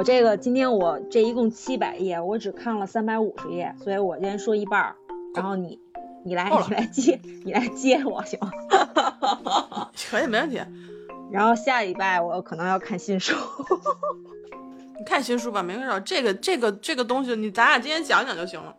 我这个今天我这一共七百页，我只看了三百五十页，所以我先说一半儿，然后你你来你来接你来接我行吗？可以没问题。然后下礼拜我可能要看新书。你看新书吧，没事儿。这个这个这个东西，你咱俩今天讲讲就行了。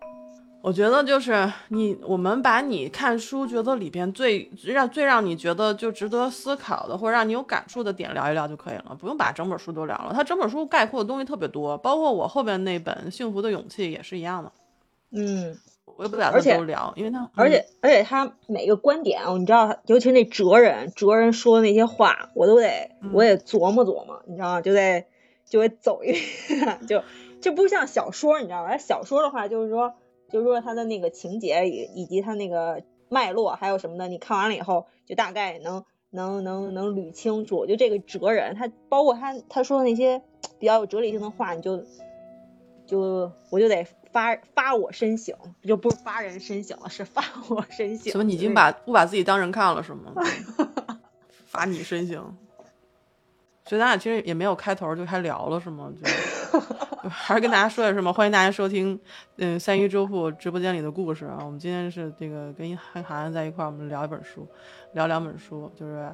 我觉得就是你，我们把你看书觉得里边最让最让你觉得就值得思考的，或者让你有感触的点聊一聊就可以了，不用把整本书都聊了。它整本书概括的东西特别多，包括我后边那本《幸福的勇气》也是一样的。嗯，我也不打算都聊，因为他而且而且他每个观点，你知道，尤其那哲人哲人说的那些话，我都得我也琢磨琢磨，你知道吗？就得就得走一遍，就就不像小说，你知道吧？小说的话就是说。就是说他的那个情节以以及他那个脉络还有什么的，你看完了以后就大概能能能能捋清楚。就这个哲人，他包括他他说的那些比较有哲理性的话，你就就我就得发发我深省，就不是发人深省了，是发我深省。什么？你已经把不把自己当人看了是吗？发你深省。所以咱俩其实也没有开头就开聊了是吗？就 还是跟大家说点什么？欢迎大家收听，嗯，三一周付直播间里的故事啊。我们今天是这个跟韩寒在一块儿，我们聊一本书，聊两本书，就是，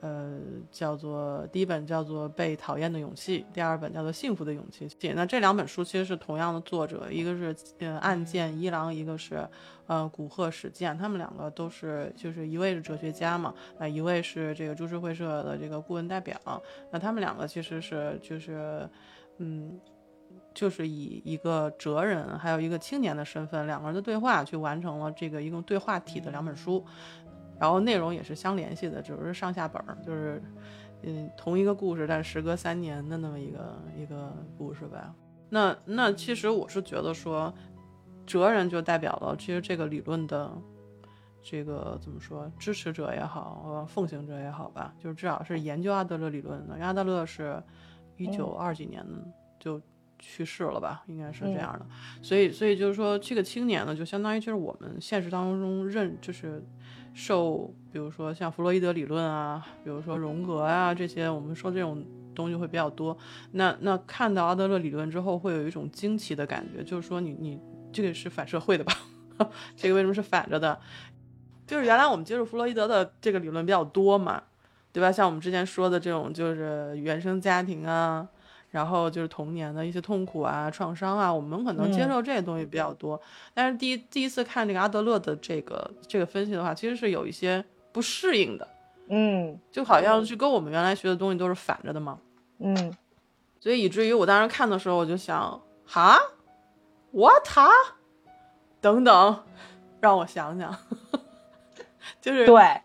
呃，叫做第一本叫做《被讨厌的勇气》，第二本叫做《幸福的勇气》。那这两本书其实是同样的作者，一个是呃岸见一郎，一个是呃古贺史健，他们两个都是就是一位是哲学家嘛，那一位是这个株式会社的这个顾问代表。那他们两个其实是就是嗯。就是以一个哲人，还有一个青年的身份，两个人的对话，去完成了这个一共对话体的两本书，然后内容也是相联系的，只是上下本儿，就是嗯同一个故事，但时隔三年的那么一个一个故事吧。那那其实我是觉得说，哲人就代表了其实这个理论的这个怎么说支持者也好，奉行者也好吧，就是至少是研究阿德勒理论的。阿德勒是一九二几年就。去世了吧，应该是这样的，所以所以就是说，这个青年呢，就相当于就是我们现实当中认，就是受，比如说像弗洛伊德理论啊，比如说荣格啊这些，我们说这种东西会比较多。那那看到阿德勒理论之后，会有一种惊奇的感觉，就是说你你这个是反社会的吧？这个为什么是反着的？就是原来我们接触弗洛伊德的这个理论比较多嘛，对吧？像我们之前说的这种，就是原生家庭啊。然后就是童年的一些痛苦啊、创伤啊，我们可能接受这些东西比较多。但是第一第一次看这个阿德勒的这个这个分析的话，其实是有一些不适应的。嗯，就好像是跟我们原来学的东西都是反着的嘛。嗯，所以以至于我当时看的时候，我就想，哈，what 哈等等，让我想想，就是对，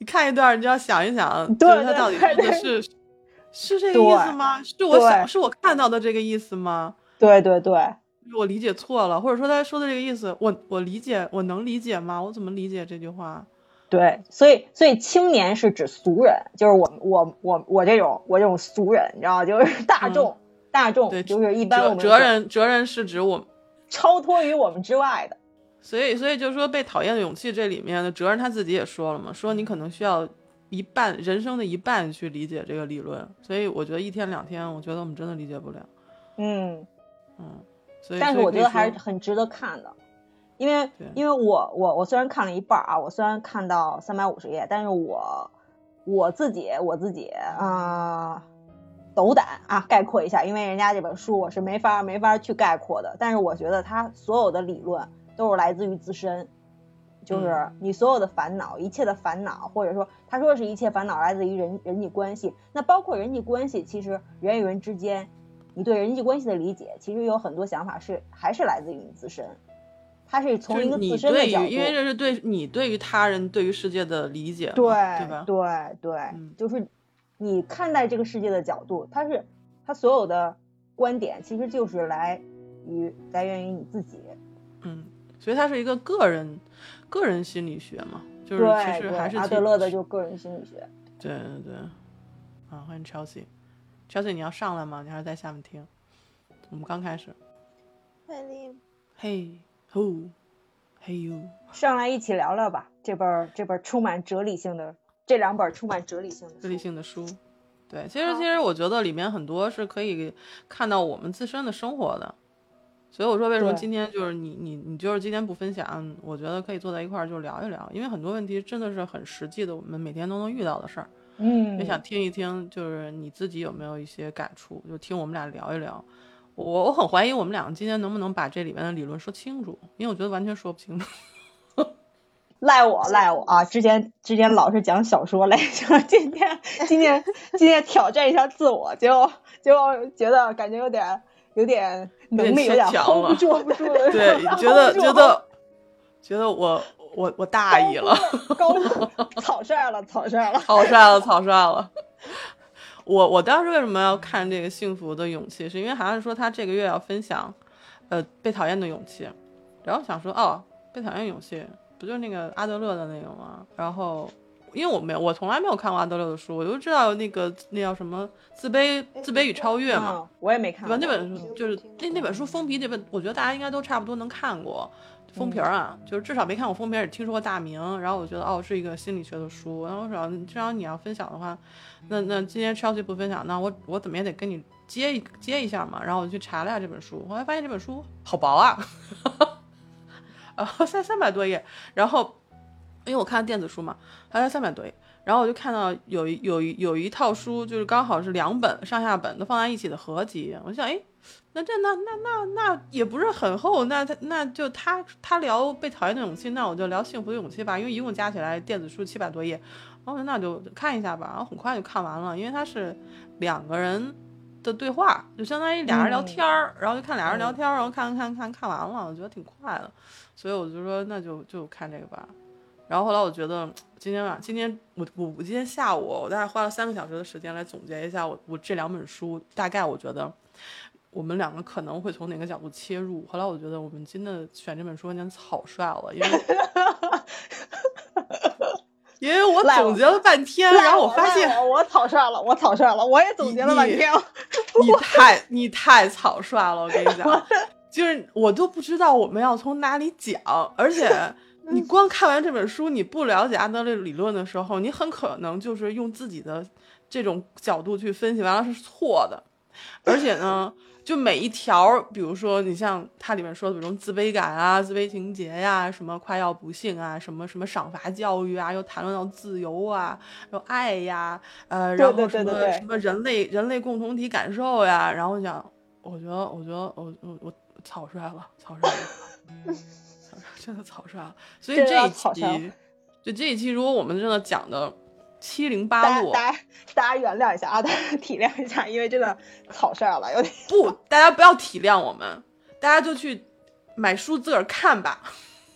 你看一段，你就要想一想，就是他到底说的是。是这个意思吗？是我想，是我看到的这个意思吗？对对对，我理解错了，或者说他说的这个意思，我我理解，我能理解吗？我怎么理解这句话？对，所以所以青年是指俗人，就是我我我我这种我这种俗人，你知道吗？就是大众大众，对，就是一般我们哲人哲人是指我们超脱于我们之外的。所以所以就是说被讨厌的勇气这里面的哲人他自己也说了嘛，说你可能需要。一半人生的一半去理解这个理论，所以我觉得一天两天，我觉得我们真的理解不了。嗯嗯，所以但是我觉得还是很值得看的，因为因为我我我虽然看了一半啊，我虽然看到三百五十页，但是我我自己我自己啊斗胆啊概括一下，因为人家这本书我是没法没法去概括的，但是我觉得他所有的理论都是来自于自身。就是你所有的烦恼，一切的烦恼，或者说他说的是一切烦恼来自于人人际关系。那包括人际关系，其实人与人之间，你对人际关系的理解，其实有很多想法是还是来自于你自身。他是从一个自身的角度，因为这是对你对于他人、对于世界的理解，对对吧？对对，就是你看待这个世界的角度，他是他所有的观点，其实就是来于来源于你自己。嗯，所以它是一个个人。个人心理学嘛，就是其实还是阿德勒的就个人心理学。对对对，啊，欢迎 Chelsea，Chelsea 你要上来吗？你还是在下面听？我们刚开始。嘿，嘿，Who？嘿 you，上来一起聊聊吧。这本这本充满哲理性的，这两本充满哲理性的哲理性的书。对，其实其实我觉得里面很多是可以看到我们自身的生活的，所以我说为什么今天就是你你你就是今天不分享，我觉得可以坐在一块儿就聊一聊，因为很多问题真的是很实际的，我们每天都能遇到的事儿。嗯，也想听一听，就是你自己有没有一些感触，就听我们俩聊一聊。我我很怀疑我们两个今天能不能把这里面的理论说清楚，因为我觉得完全说不清楚。赖我赖我啊！之前之前老是讲小说来着，今天今天今天挑战一下自我，结果结果觉得感觉有点有点能力有点 hold 不住，不 住对，觉得觉得觉得我我我大意了，高 草率了，草率了，草率了，草率了。我我当时为什么要看这个《幸福的勇气》，是因为好像是说他这个月要分享，呃，被讨厌的勇气，然后想说哦，被讨厌勇气。不就是那个阿德勒的那个吗？然后，因为我没有，我从来没有看过阿德勒的书，我就知道那个那叫什么《自卑自卑与超越》嘛。我也没看。对吧？那本书就是那那本书封皮，那本我觉得大家应该都差不多能看过封皮啊，就是至少没看过封皮，也听说过大名。然后我觉得哦，是一个心理学的书。然后我说，既然你要分享的话，那那今天 Chelsea 不分享，那我我怎么也得跟你接一接一下嘛。然后我就去查了下这本书，后来发现这本书好薄啊。三三百多页，然后因为我看电子书嘛，它才三百多页，然后我就看到有一有一有一套书，就是刚好是两本上下本都放在一起的合集，我想，哎，那这那那那那也不是很厚，那他那就他他聊被讨厌的勇气，那我就聊幸福的勇气吧，因为一共加起来电子书七百多页，我说那就看一下吧，然后很快就看完了，因为它是两个人。的对话就相当于俩人聊天儿，然后就看俩人聊天儿，然后看看看看完了，我觉得挺快的，所以我就说那就就看这个吧。然后后来我觉得今天晚今天我我我今天下午我大概花了三个小时的时间来总结一下我我这两本书，大概我觉得我们两个可能会从哪个角度切入。后来我觉得我们真的选这本书有点草率了，因为。因为我总结了半天，然后我发现我草率了，我草率了，我也总结了半天。你太你太草率了，我跟你讲，就是我都不知道我们要从哪里讲，而且你光看完这本书，你不了解阿德勒理论的时候，你很可能就是用自己的这种角度去分析，完了是错的，而且呢。就每一条，比如说你像它里面说的，比如自卑感啊、自卑情节呀、什么快要不幸啊、什么什么赏罚教育啊，又谈论到自由啊、又爱呀，呃，然后什么什么人类人类共同体感受呀，然后讲，我觉得我觉得我我我草率了，草率了，真的草率了，所以这一期，就这一期，如果我们真的讲的。七零八落，大家大家原谅一下啊，大家体谅一下，因为真的草率了，有点不，大家不要体谅我们，大家就去买书自个儿看吧。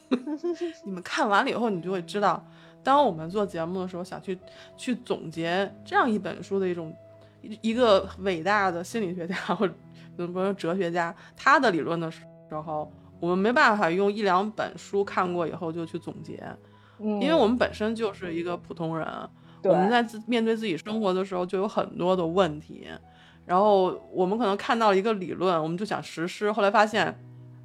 你们看完了以后，你就会知道，当我们做节目的时候，想去去总结这样一本书的一种一一个伟大的心理学家或者怎么说哲学家他的理论的时候，我们没办法用一两本书看过以后就去总结，因为我们本身就是一个普通人。我们在自面对自己生活的时候，就有很多的问题，然后我们可能看到了一个理论，我们就想实施，后来发现，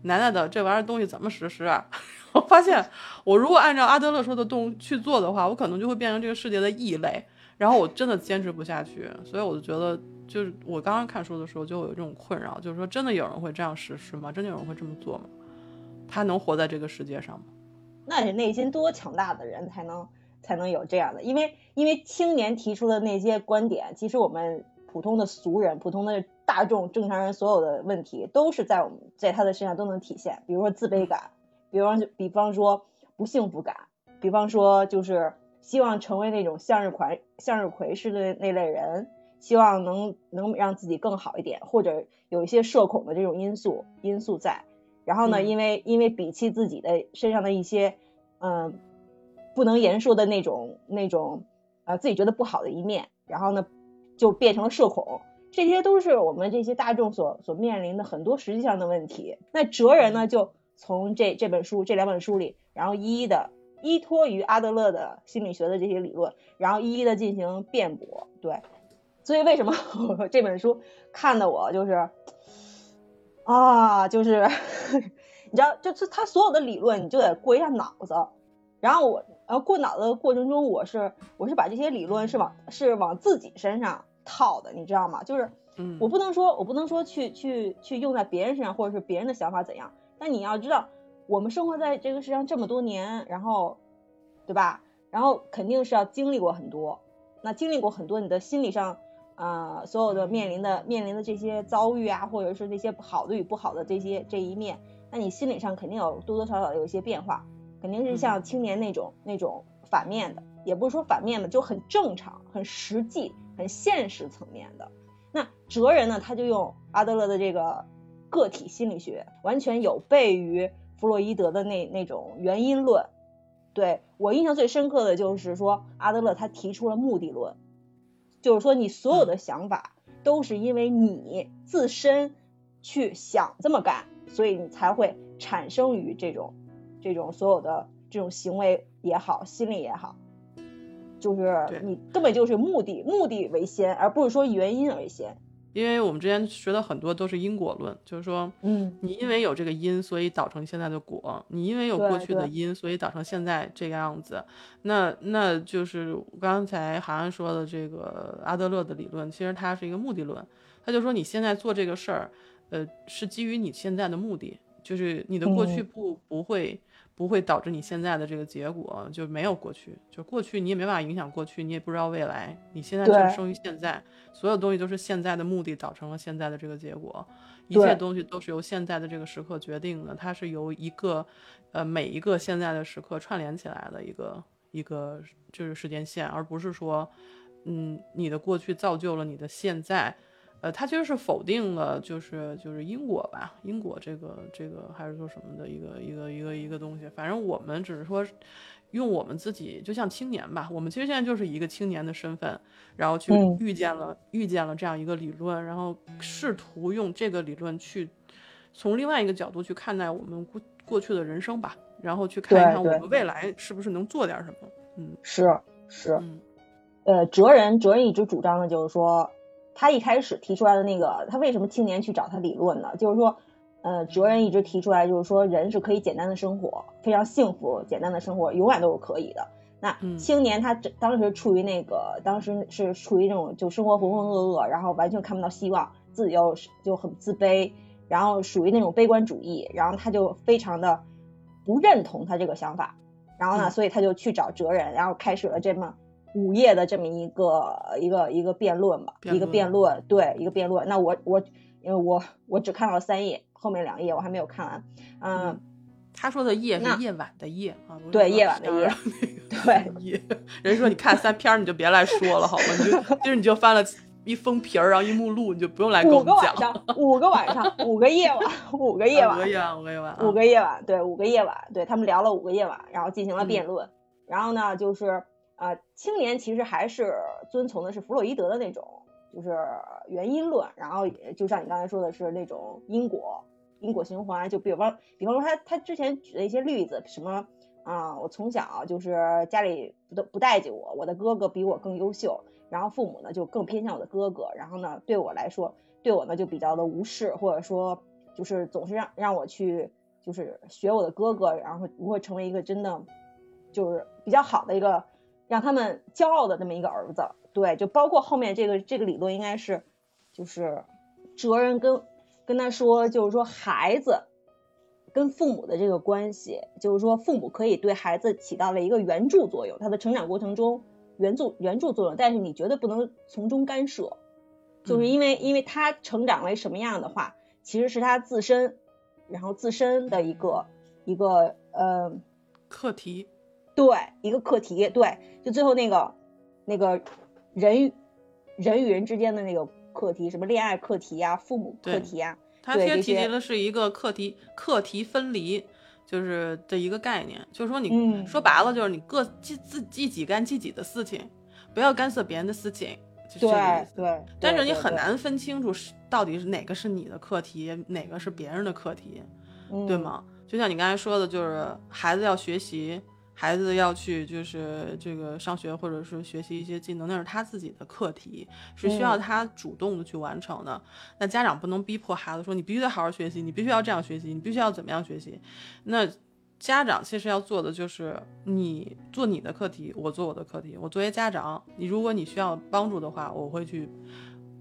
奶奶的这玩意儿东西怎么实施啊？我发现，我如果按照阿德勒说的动去做的话，我可能就会变成这个世界的异类，然后我真的坚持不下去，所以我就觉得，就是我刚刚看书的时候就有这种困扰，就是说，真的有人会这样实施吗？真的有人会这么做吗？他能活在这个世界上吗？那是内心多强大的人才能。才能有这样的，因为因为青年提出的那些观点，其实我们普通的俗人、普通的大众、正常人所有的问题，都是在我们在他的身上都能体现。比如说自卑感，比方比方说不幸福感，比方说就是希望成为那种向日葵向日葵式的那类人，希望能能让自己更好一点，或者有一些社恐的这种因素因素在。然后呢，因为因为鄙弃自己的身上的一些嗯。不能言说的那种那种，呃，自己觉得不好的一面，然后呢，就变成了社恐，这些都是我们这些大众所所面临的很多实际上的问题。那哲人呢，就从这这本书这两本书里，然后一一的依托于阿德勒的心理学的这些理论，然后一一的进行辩驳。对，所以为什么 这本书看的我就是啊，就是 你知道，就是他所有的理论，你就得过一下脑子，然后我。然后过脑子的过程中，我是我是把这些理论是往是往自己身上套的，你知道吗？就是嗯，我不能说，我不能说去去去用在别人身上，或者是别人的想法怎样。但你要知道，我们生活在这个世上这么多年，然后，对吧？然后肯定是要经历过很多，那经历过很多，你的心理上，呃，所有的面临的面临的这些遭遇啊，或者是那些好的与不好的这些这一面，那你心理上肯定有多多少少有一些变化，肯定是像青年那种那种反面的，也不是说反面的，就很正常、很实际、很现实层面的。那哲人呢，他就用阿德勒的这个个体心理学，完全有悖于弗洛伊德的那那种原因论。对我印象最深刻的就是说，阿德勒他提出了目的论，就是说你所有的想法都是因为你自身去想这么干，所以你才会产生于这种这种所有的这种行为也好，心理也好，就是你根本就是目的目的为先，而不是说原因为先。因为我们之前学的很多都是因果论，就是说，嗯，你因为有这个因，所以导成现在的果；你因为有过去的因，所以导成现在这个样子。那那就是刚才韩寒说的这个阿德勒的理论，其实它是一个目的论。他就说你现在做这个事儿，呃，是基于你现在的目的，就是你的过去嗯不不会不会导致你现在的这个结果，就没有过去，就过去你也没办法影响过去，你也不知道未来，你现在就是生于现在，所有东西都是现在的目的造成了现在的这个结果，一切东西都是由现在的这个时刻决定的，它是由一个呃每一个现在的时刻串联起来的一个一个就是时间线，而不是说嗯你的过去造就了你的现在。呃，他其实是否定了，就是就是因果吧，因果这个这个还是说什么的一个一个一个一个东西。反正我们只是说，用我们自己，就像青年吧，我们其实现在就是一个青年的身份，然后去嗯遇见了、遇见了这样一个理论，然后试图用这个理论去从另外一个角度去看待我们过过去的人生吧，然后去看一看我们未来是不是能做点什么。嗯是是，嗯呃，哲人哲人一直主张的就是说，他一开始提出来的那个，他为什么青年去找他理论呢？就是说，呃，哲人一直提出来，就是说人是可以简单的生活，非常幸福，简单的生活永远都是可以的。那嗯青年他当时处于那个，当时是处于那种就生活浑浑噩噩，然后完全看不到希望，自己又是就很自卑，然后属于那种悲观主义，然后他就非常的不认同他这个想法，然后呢，嗯所以他就去找哲人，然后开始了这么午夜的这么一个一个一个辩论吧，一个辩论，对，一个辩论。那我我因为我我只看到了三页，后面两页我还没有看完，嗯，嗯他说的夜那是夜晚的夜啊，对夜晚的夜 对。人说你看三篇儿你就别来说了好吗？你就就是你就翻了一封皮儿，然后一目录，你就不用来跟我们讲。五个晚上，五个夜晚，五个夜晚啊 五个，夜晚，五个夜晚啊，五个夜晚，对，五个夜晚，对他们聊了五个夜晚，然后进行了嗯辩论。然后呢，就是啊，青年其实还是遵从的是弗洛伊德的那种，就是原因论。然后也就像你刚才说的是那种因果因果循环，就比方比方说他他之前举的一些例子，什么啊、我从小就是家里不都不待见我，我的哥哥比我更优秀，然后父母呢就更偏向我的哥哥，然后呢对我来说，对我呢就比较的无视，或者说就是总是让让我去就是学我的哥哥，然后如何成为一个真的就是比较好的一个让他们骄傲的这么一个儿子。对，就包括后面这个这个理论应该是就是哲人跟跟他说，就是说孩子跟父母的这个关系，就是说父母可以对孩子起到了一个援助作用，他的成长过程中援助援助作用，但是你绝对不能从中干涉，就是嗯因为因为他成长为什么样的话，其实是他自身，然后自身的一个一个呃课题，对一个课题，对，就最后那个那个人与人与人之间的那个课题，什么恋爱课题啊，父母课对题啊，他其实提及的是一个课题课题分离，就是的一个概念，就是说你、嗯说白了就是你各自自自己干自己的事情，不要干涉别人的事情，就是这个意思。对对，但是你很难分清楚是到底是哪个是你的课题，哪个是别人的课题，对嗯吗？就像你刚才说的，就是孩子要学习，孩子要去就是这个上学或者是学习一些技能，那是他自己的课题，是需要嗯他主动的去完成的。那家长不能逼迫孩子说你必须得好好学习，你必须要这样学习，你必须要怎么样学习。那家长其实要做的就是你做你的课题，我做我的课题。我作为家长，你如果你需要帮助的话，我会去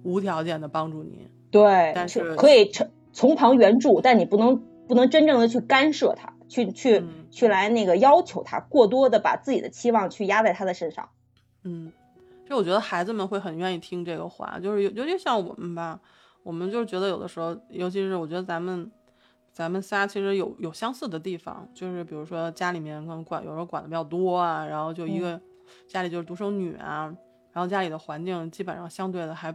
无条件的帮助你。对，但是可以从从旁援助，但你不能不能真正的去干涉他，去去去来那个要求他，过多的把自己的期望去压在他的身上。嗯，就我觉得孩子们会很愿意听这个话，就是尤尤其像我们吧，我们就是觉得有的时候，尤其是我觉得咱们咱们仨其实有有相似的地方，就是比如说家里面可能管有时候管的比较多啊，然后就一个家里就是独生女啊，然后家里的环境基本上相对的还。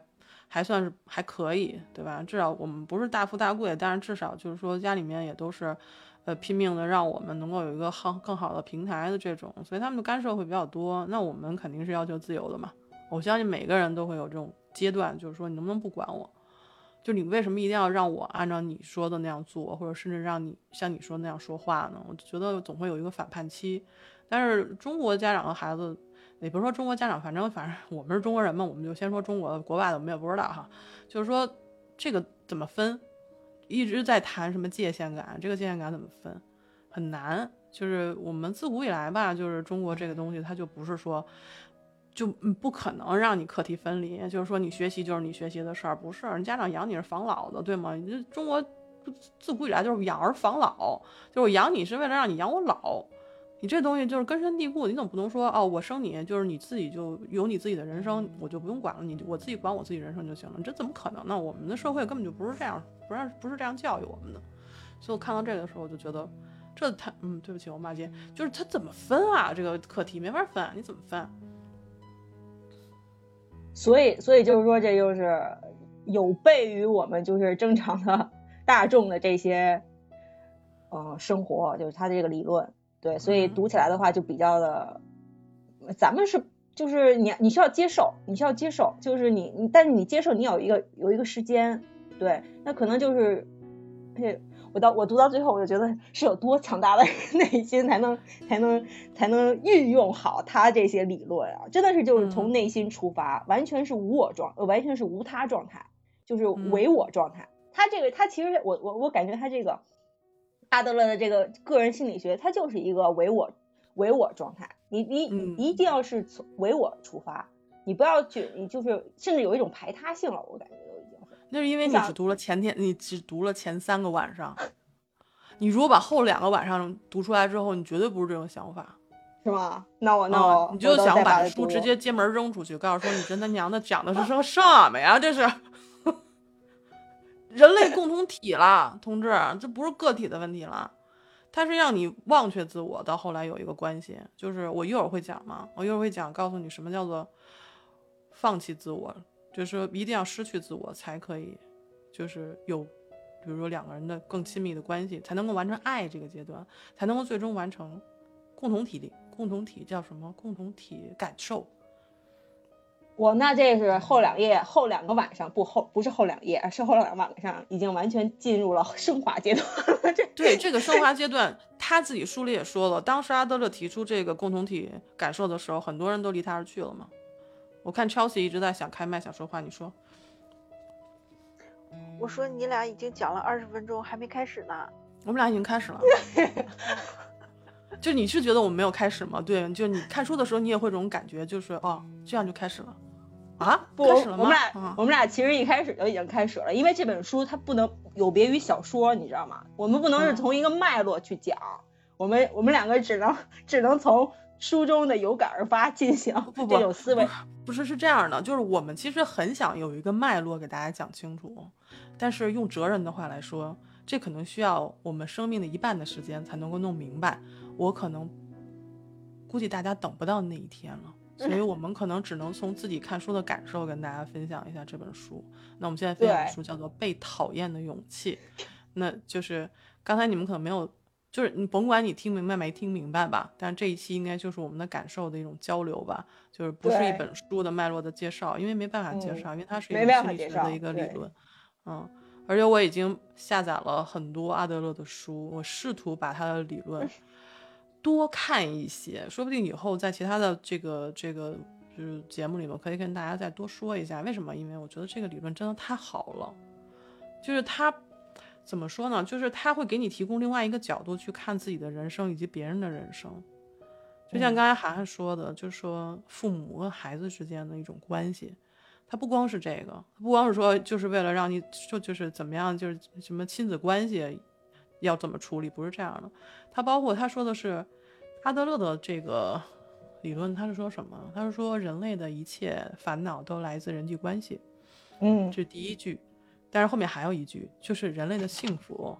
还算是还可以，对吧？至少我们不是大富大贵，但是至少就是说家里面也都是，呃，拼命的让我们能够有一个好更好的平台的这种，所以他们的干涉会比较多。那我们肯定是要求自由的嘛。我相信每个人都会有这种阶段，就是说你能不能不管我？就你为什么一定要让我按照你说的那样做，或者甚至让你像你说那样说话呢？我觉得总会有一个反叛期。但是中国家长和孩子。也不说中国家长，反正反正我们是中国人嘛，我们就先说中国的，国外的我们也不知道哈。就是说这个怎么分，一直在谈什么界限感，这个界限感怎么分很难。就是我们自古以来吧，就是中国这个东西，它就不是说就不可能让你课题分离，就是说你学习就是你学习的事儿，不是人家长养你是防老的，对吗？这中国自古以来就是养儿防老，就是我养你是为了让你养我老。你这东西就是根深蒂固，你总不能说哦，我生你就是你自己就有你自己的人生，我就不用管了，你我自己管我自己人生就行了，这怎么可能呢？我们的社会根本就不是这样，不让不是这样教育我们的。所以我看到这个的时候，我就觉得这他嗯，对不起，我骂街，就是他怎么分啊？这个课题没法分，你怎么分？所以，所以就是说，这就是有悖于我们就是正常的大众的这些呃生活，就是他的这个理论。对，所以读起来的话就比较的，咱们是就是你你需要接受，你需要接受，就是你你，但是你接受你有一个有一个时间，对，那可能就是，嘿，我到我读到最后，我就觉得是有多强大的内心才能才能才能运用好他这些理论啊，真的是就是从内心出发，完全是无我状，完全是无他状态，就是唯我状态。他这个他其实我我我感觉他这个。阿德勒的这个个人心理学，他就是一个唯我唯我状态。你你你一定要是从唯我出发，你不要去，你就是甚至有一种排他性了。我感觉。那是因为你只读了前天，你只读了前三个晚上。你如果把后两个晚上读出来之后，你绝对不是这种想法，是吗？那我那我你就想把书直接接门扔出去，告诉说你真他娘的讲的是什么什么呀？这是。人类共同体了，同志，这不是个体的问题了，它是让你忘却自我。到后来有一个关系，就是我一会儿会讲嘛，我一会儿会讲，告诉你什么叫做放弃自我，就是说一定要失去自我才可以，就是有，比如说两个人的更亲密的关系，才能够完成爱这个阶段，才能够最终完成共同体力，共同体叫什么？共同体感受。我那这是后两夜后两个晚上不后不是后两夜是后两个晚上已经完全进入了升华阶段了。这对这个升华阶段，他自己书里也说了，当时阿德勒提出这个共同体感受的时候，很多人都离他而去了嘛。我看 Chelsea 一直在想开麦想说话，你说？我说你俩已经讲了二十分钟还没开始呢。我们俩已经开始了。就你是觉得我们没有开始吗？对，就你看书的时候，你也会这种感觉，就是哦，这样就开始了啊？不，我们俩我们俩其实一开始就已经开始了，因为这本书它不能有别于小说，你知道吗？我们不能是从一个脉络去讲，我们我们两个只能只能从书中的有感而发进行这种思维。不是是这样的，就是我们其实很想有一个脉络给大家讲清楚，但是用哲人的话来说，这可能需要我们生命的一半的时间才能够弄明白。我可能估计大家等不到那一天了，所以 我们可能只能从自己看书的感受跟大家分享一下这本书。那我们现在分享的书叫做《被讨厌的勇气》，那就是刚才你们可能没有，就是你甭管你听明白没听明白吧，但是这一期应该就是我们的感受的一种交流吧，就是不是一本书的脉络的介绍，因为没办法介绍，因为它是一个心理学的一个理论，嗯，而且我已经下载了很多阿德勒的书，我试图把他的理论。多看一些，说不定以后在其他的这个这个就是节目里面，可以跟大家再多说一下为什么？因为我觉得这个理论真的太好了，就是他怎么说呢？就是他会给你提供另外一个角度去看自己的人生以及别人的人生。就像刚才涵涵说的，就是说父母和孩子之间的一种关系，它不光是这个，不光是说就是为了让你就就是怎么样，就是什么亲子关系要怎么处理，不是这样的。他包括他说的是阿德勒的这个理论，他是说什么？他是说人类的一切烦恼都来自人际关系。嗯这是第一句，但是后面还有一句，就是人类的幸福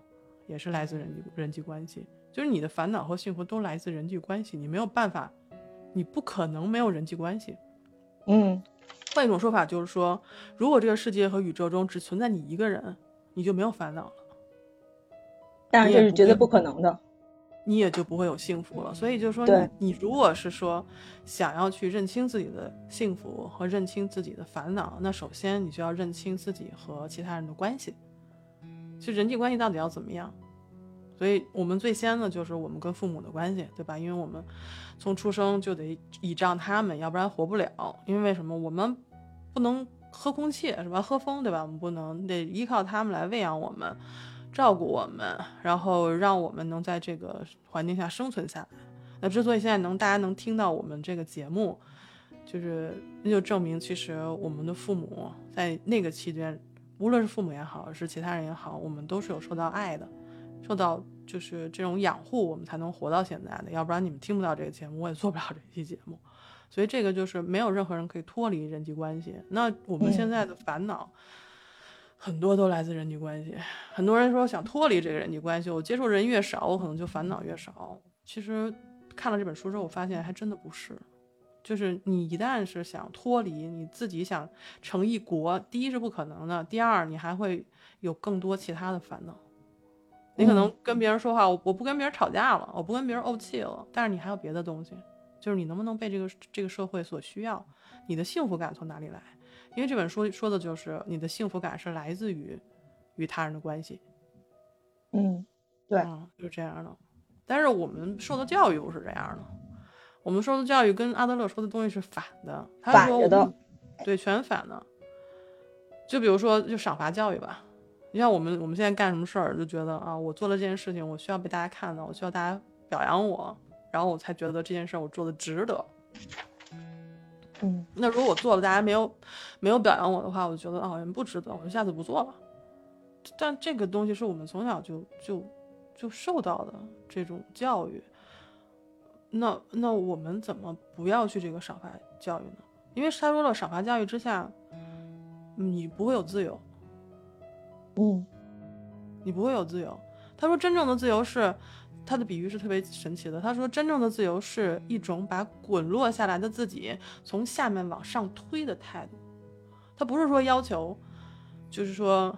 也是来自人际人际关系，就是你的烦恼和幸福都来自人际关系，你没有办法，你不可能没有人际关系。嗯换一种说法就是说，如果这个世界和宇宙中只存在你一个人，你就没有烦恼了，但是这是绝对不可能的。你也就不会有幸福了。所以就是说你，你如果是说想要去认清自己的幸福和认清自己的烦恼，那首先你就要认清自己和其他人的关系，就人际关系到底要怎么样。所以我们最先的就是我们跟父母的关系，对吧？因为我们从出生就得倚仗他们，要不然活不了。因为为什么我们不能喝空气是吧？喝风对吧？我们不能得依靠他们来喂养我们，照顾我们，然后让我们能在这个环境下生存下来。那之所以现在能大家能听到我们这个节目，就是那就证明其实我们的父母在那个期间，无论是父母也好，是其他人也好，我们都是有受到爱的，受到就是这种养护，我们才能活到现在的。要不然你们听不到这个节目，我也做不了这期节目。所以这个就是没有任何人可以脱离人际关系。那我们现在的烦恼。很多都来自人际关系，很多人说想脱离这个人际关系，我接触人越少，我可能就烦恼越少。其实看了这本书之后，我发现还真的不是，就是你一旦是想脱离，你自己想成一国，第一是不可能的，第二你还会有更多其他的烦恼。你可能跟别人说话，我我不跟别人吵架了，我不跟别人怄气了，但是你还有别的东西，就是你能不能被这个这个社会所需要，你的幸福感从哪里来？因为这本书说的就是你的幸福感是来自于与他人的关系，嗯，对嗯，就是这样的。但是我们受的教育不是这样的，我们受的教育跟阿德勒说的东西是反的，他说反的我们，对，全反的。就比如说，就赏罚教育吧，你像我们我们现在干什么事儿，就觉得啊，我做了这件事情，我需要被大家看到，我需要大家表扬我，然后我才觉得这件事儿我做的值得。嗯那如果我做了，大家没有没有表扬我的话，我就觉得啊，好像不值得，我就下次不做了。但这个东西是我们从小就就就受到的这种教育。那那我们怎么不要去这个赏罚教育呢？因为他说了，赏罚教育之下，你不会有自由，嗯你不会有自由。他说，真正的自由是，他的比喻是特别神奇的。他说，真正的自由是一种把滚落下来的自己从下面往上推的态度。他不是说要求，就是说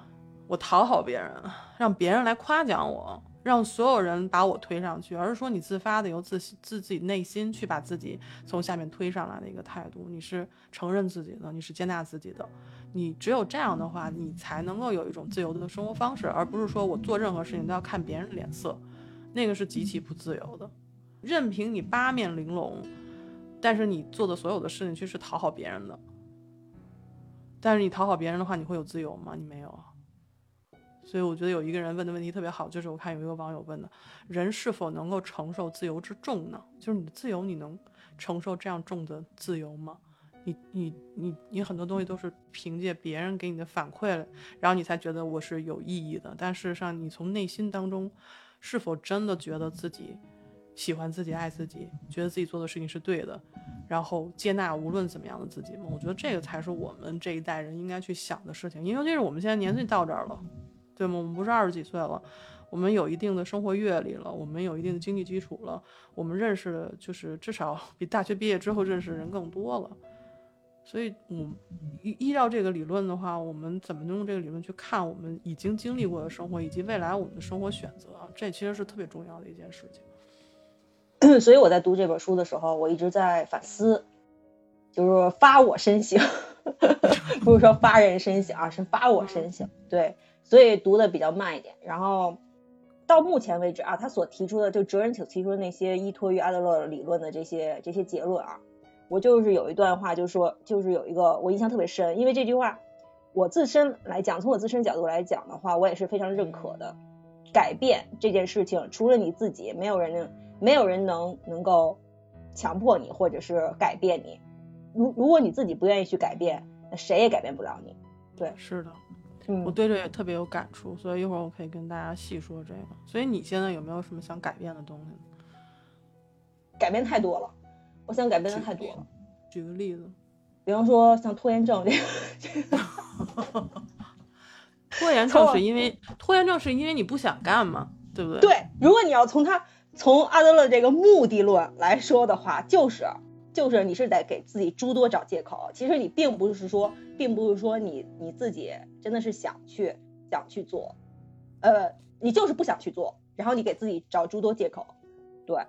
我讨好别人，让别人来夸奖我，让所有人把我推上去，而是说你自发的由自自自己内心去把自己从下面推上来的一个态度。你是承认自己的，你是接纳自己的。你只有这样的话，你才能够有一种自由的生活方式，而不是说我做任何事情都要看别人脸色，那个是极其不自由的。任凭你八面玲珑，但是你做的所有的事情却是讨好别人的。但是你讨好别人的话，你会有自由吗？你没有。所以我觉得有一个人问的问题特别好，就是我看有一个网友问的：人是否能够承受自由之重呢？就是你的自由，你能承受这样重的自由吗？你你你你很多东西都是凭借别人给你的反馈，然后你才觉得我是有意义的。但事实上，你从内心当中，是否真的觉得自己喜欢自己、爱自己，觉得自己做的事情是对的，然后接纳无论怎么样的自己吗？我觉得这个才是我们这一代人应该去想的事情。因为尤其是我们现在年岁到这儿了，对吗？我们不是二十几岁了。我们有一定的生活阅历了，我们有一定的经济基础了，我们认识的就是至少比大学毕业之后认识的人更多了。所以，我依依照这个理论的话，我们怎么能用这个理论去看我们已经经历过的生活，以及未来我们的生活选择？这其实是特别重要的一件事情。所以我在读这本书的时候，我一直在反思，就是发我深省，不是说发人深省啊，是发我深省。对，所以读的比较慢一点。然后到目前为止啊，他所提出的，就哲人所提出的那些依托于阿德勒理论的这些这些结论啊，我就是有一段话，就是说，就是有一个我印象特别深，因为这句话，我自身来讲，从我自身角度来讲的话，我也是非常认可的。改变这件事情，除了你自己，没有人能，没有人能能够强迫你，或者是改变你。如如果你自己不愿意去改变，那谁也改变不了你。对，是的，嗯，我对这也特别有感触，所以一会儿我可以跟大家细说这个。所以你现在有没有什么想改变的东西？改变太多了，我想改变的太多了。举个例子，比方说像拖延症这个。拖延症是因为拖延症是因为你不想干嘛，对不对？对，如果你要从他从阿德勒这个目的论来说的话，就是就是你是得给自己诸多找借口。其实你并不是说，并不是说你你自己真的是想去想去做，呃，你就是不想去做，然后你给自己找诸多借口。对，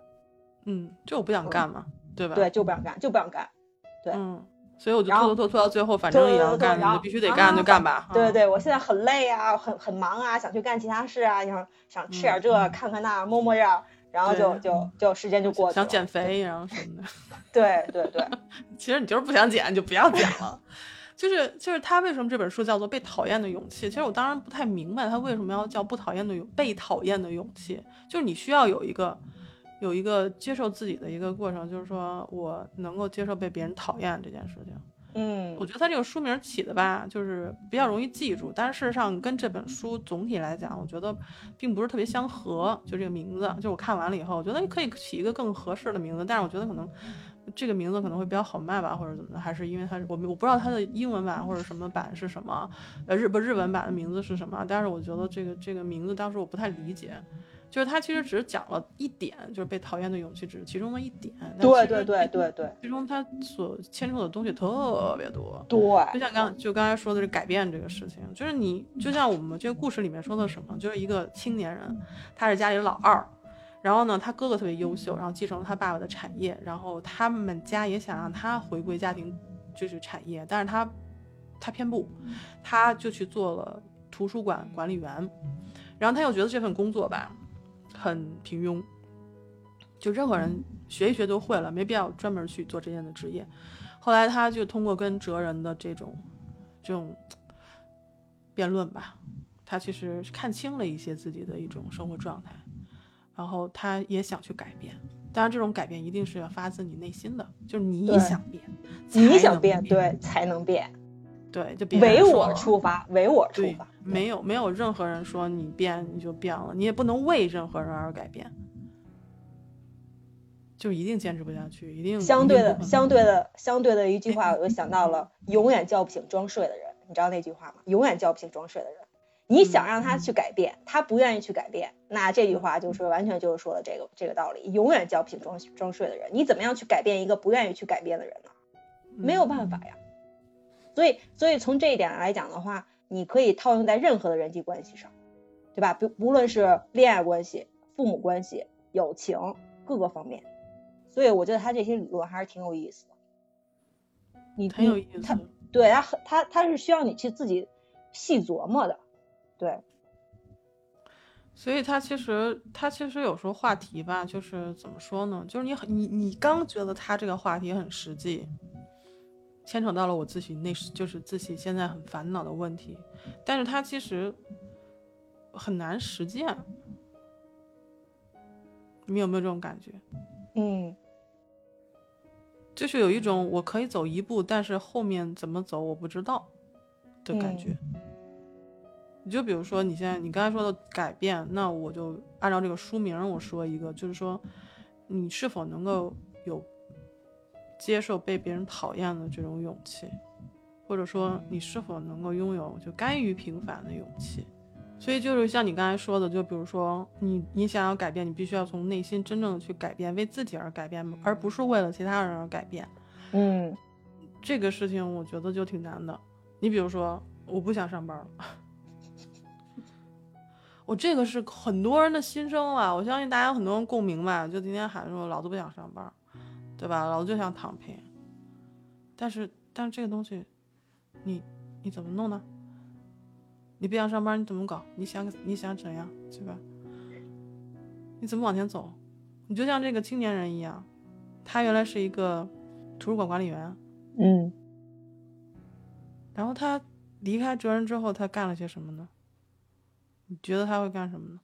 嗯，就我不想干嘛，对吧？对，就不想干，就不想干。对，嗯。所以我就拖拖拖拖到最后，反正也要干，你必须得干就干吧。对对对，我现在很累啊，很很忙啊，想去干其他事啊，想想吃点这，看看那，摸摸这，然后就就就时间就过去了。想减肥，然后什么的。对 对对，其实你就是不想减，就不要减了。就是就是他为什么这本书叫做《被讨厌的勇气》？其实我当然不太明白他为什么要叫不讨厌的勇被讨厌的勇气，就是你需要有一个。有一个接受自己的一个过程，就是说我能够接受被别人讨厌这件事情。嗯，我觉得他这个书名起的吧，就是比较容易记住，但是事实上跟这本书总体来讲，我觉得并不是特别相合。就这个名字，就我看完了以后，我觉得可以起一个更合适的名字，但是我觉得可能这个名字可能会比较好卖吧，或者怎么的，还是因为它我我不知道它的英文版或者什么版是什么，呃日不日文版的名字是什么，但是我觉得这个这个名字当时我不太理解。就是他其实只是讲了一点，就是被讨厌的勇气只是其中的一点。对对对对对，其中他所牵扯的东西特别多。对，就像刚就刚才说的是改变这个事情，就是你就像我们这个故事里面说的什么，就是一个青年人，他是家里的老二，然后呢，他哥哥特别优秀，然后继承了他爸爸的产业，然后他们家也想让他回归家庭就是产业，但是他他偏不，他就去做了图书馆管理员，然后他又觉得这份工作吧。很平庸，就任何人学一学都会了，没必要专门去做这样的职业。后来他就通过跟哲人的这种这种辩论吧，他其实看清了一些自己的一种生活状态，然后他也想去改变。当然，这种改变一定是要发自你内心的，就是你想变，你想变，对，才能变。对，就唯我出发，唯我出发，没有没有任何人说你变你就变了，你也不能为任何人而改变，就一定坚持不下去，一定相对的相对的相对的一句话，我就想到了永远叫不醒装睡的人，你知道那句话吗？永远叫不醒装睡的人，你想让他去改变，他不愿意去改变，那这句话就是完全就是说的这个这个道理，永远叫不醒装装睡的人，你怎么样去改变一个不愿意去改变的人呢？没有办法呀。所以，所以从这一点来讲的话，你可以套用在任何的人际关系上，对吧？不，无论是恋爱关系、父母关系、友情各个方面。所以我觉得他这些理论还是挺有意思的。你很有意思。他对他很他他是需要你去自己细琢磨的，对。所以他其实他其实有时候话题吧，就是怎么说呢？就是你很你你刚觉得他这个话题很实际。牵扯到了我自己那，就是自己现在很烦恼的问题，但是它其实很难实践。你有没有这种感觉？嗯，就是有一种我可以走一步，但是后面怎么走我不知道的感觉。你就比如说你现在你刚才说的改变，那我就按照这个书名我说一个，就是说你是否能够有。接受被别人讨厌的这种勇气，或者说你是否能够拥有就甘于平凡的勇气？所以就是像你刚才说的，就比如说你你想要改变，你必须要从内心真正的去改变，为自己而改变，而不是为了其他人而改变。嗯，这个事情我觉得就挺难的。你比如说，我不想上班了，我这个是很多人的心声啊，我相信大家很多人共鸣吧。就今天喊说，老子不想上班。对吧？老子就想躺平，但是，但是这个东西，你你怎么弄呢？你不想上班，你怎么搞？你想你想怎样，对吧？你怎么往前走？你就像这个青年人一样，他原来是一个图书馆管理员，嗯，然后他离开哲人之后，他干了些什么呢？你觉得他会干什么呢？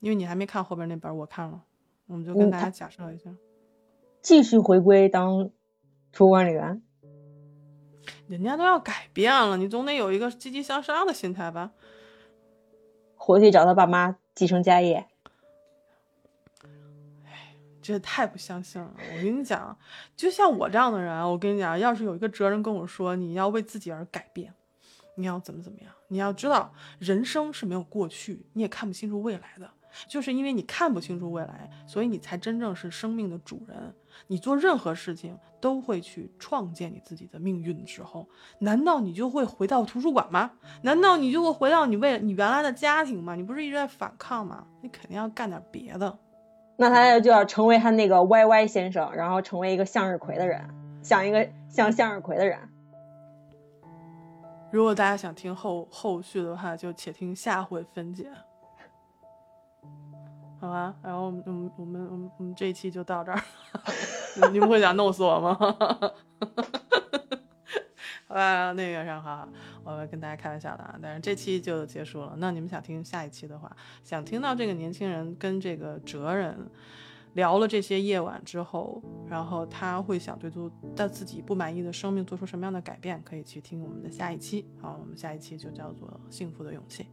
因为你还没看后边那本，我看了，我们就跟大家假设一下，继续回归当储物管理员。人家都要改变了，你总得有一个积极向上的心态吧。回去找他爸妈继承家业。哎，这太不相信了！我跟你讲，就像我这样的人，我跟你讲，要是有一个哲人跟我说你要为自己而改变，你要怎么怎么样？你要知道，人生是没有过去，你也看不清楚未来的。就是因为你看不清楚未来，所以你才真正是生命的主人。你做任何事情都会去创建你自己的命运的时候，难道你就会回到图书馆吗？难道你就会回到你为你原来的家庭吗？你不是一直在反抗吗？你肯定要干点别的。那他就要成为他那个 Y Y 先生，然后成为一个向日葵的人，像一个像向日葵的人。如果大家想听后后续的话，就且听下回分解。好吧，然后我们我们我们我们这一期就到这儿，你们会想弄死我吗？好吧，那个上好，我跟大家开玩笑的啊，但是这期就结束了。那你们想听下一期的话，想听到这个年轻人跟这个哲人聊了这些夜晚之后，然后他会想对做他自己不满意的生命做出什么样的改变，可以去听我们的下一期。好，我们下一期就叫做幸福的勇气。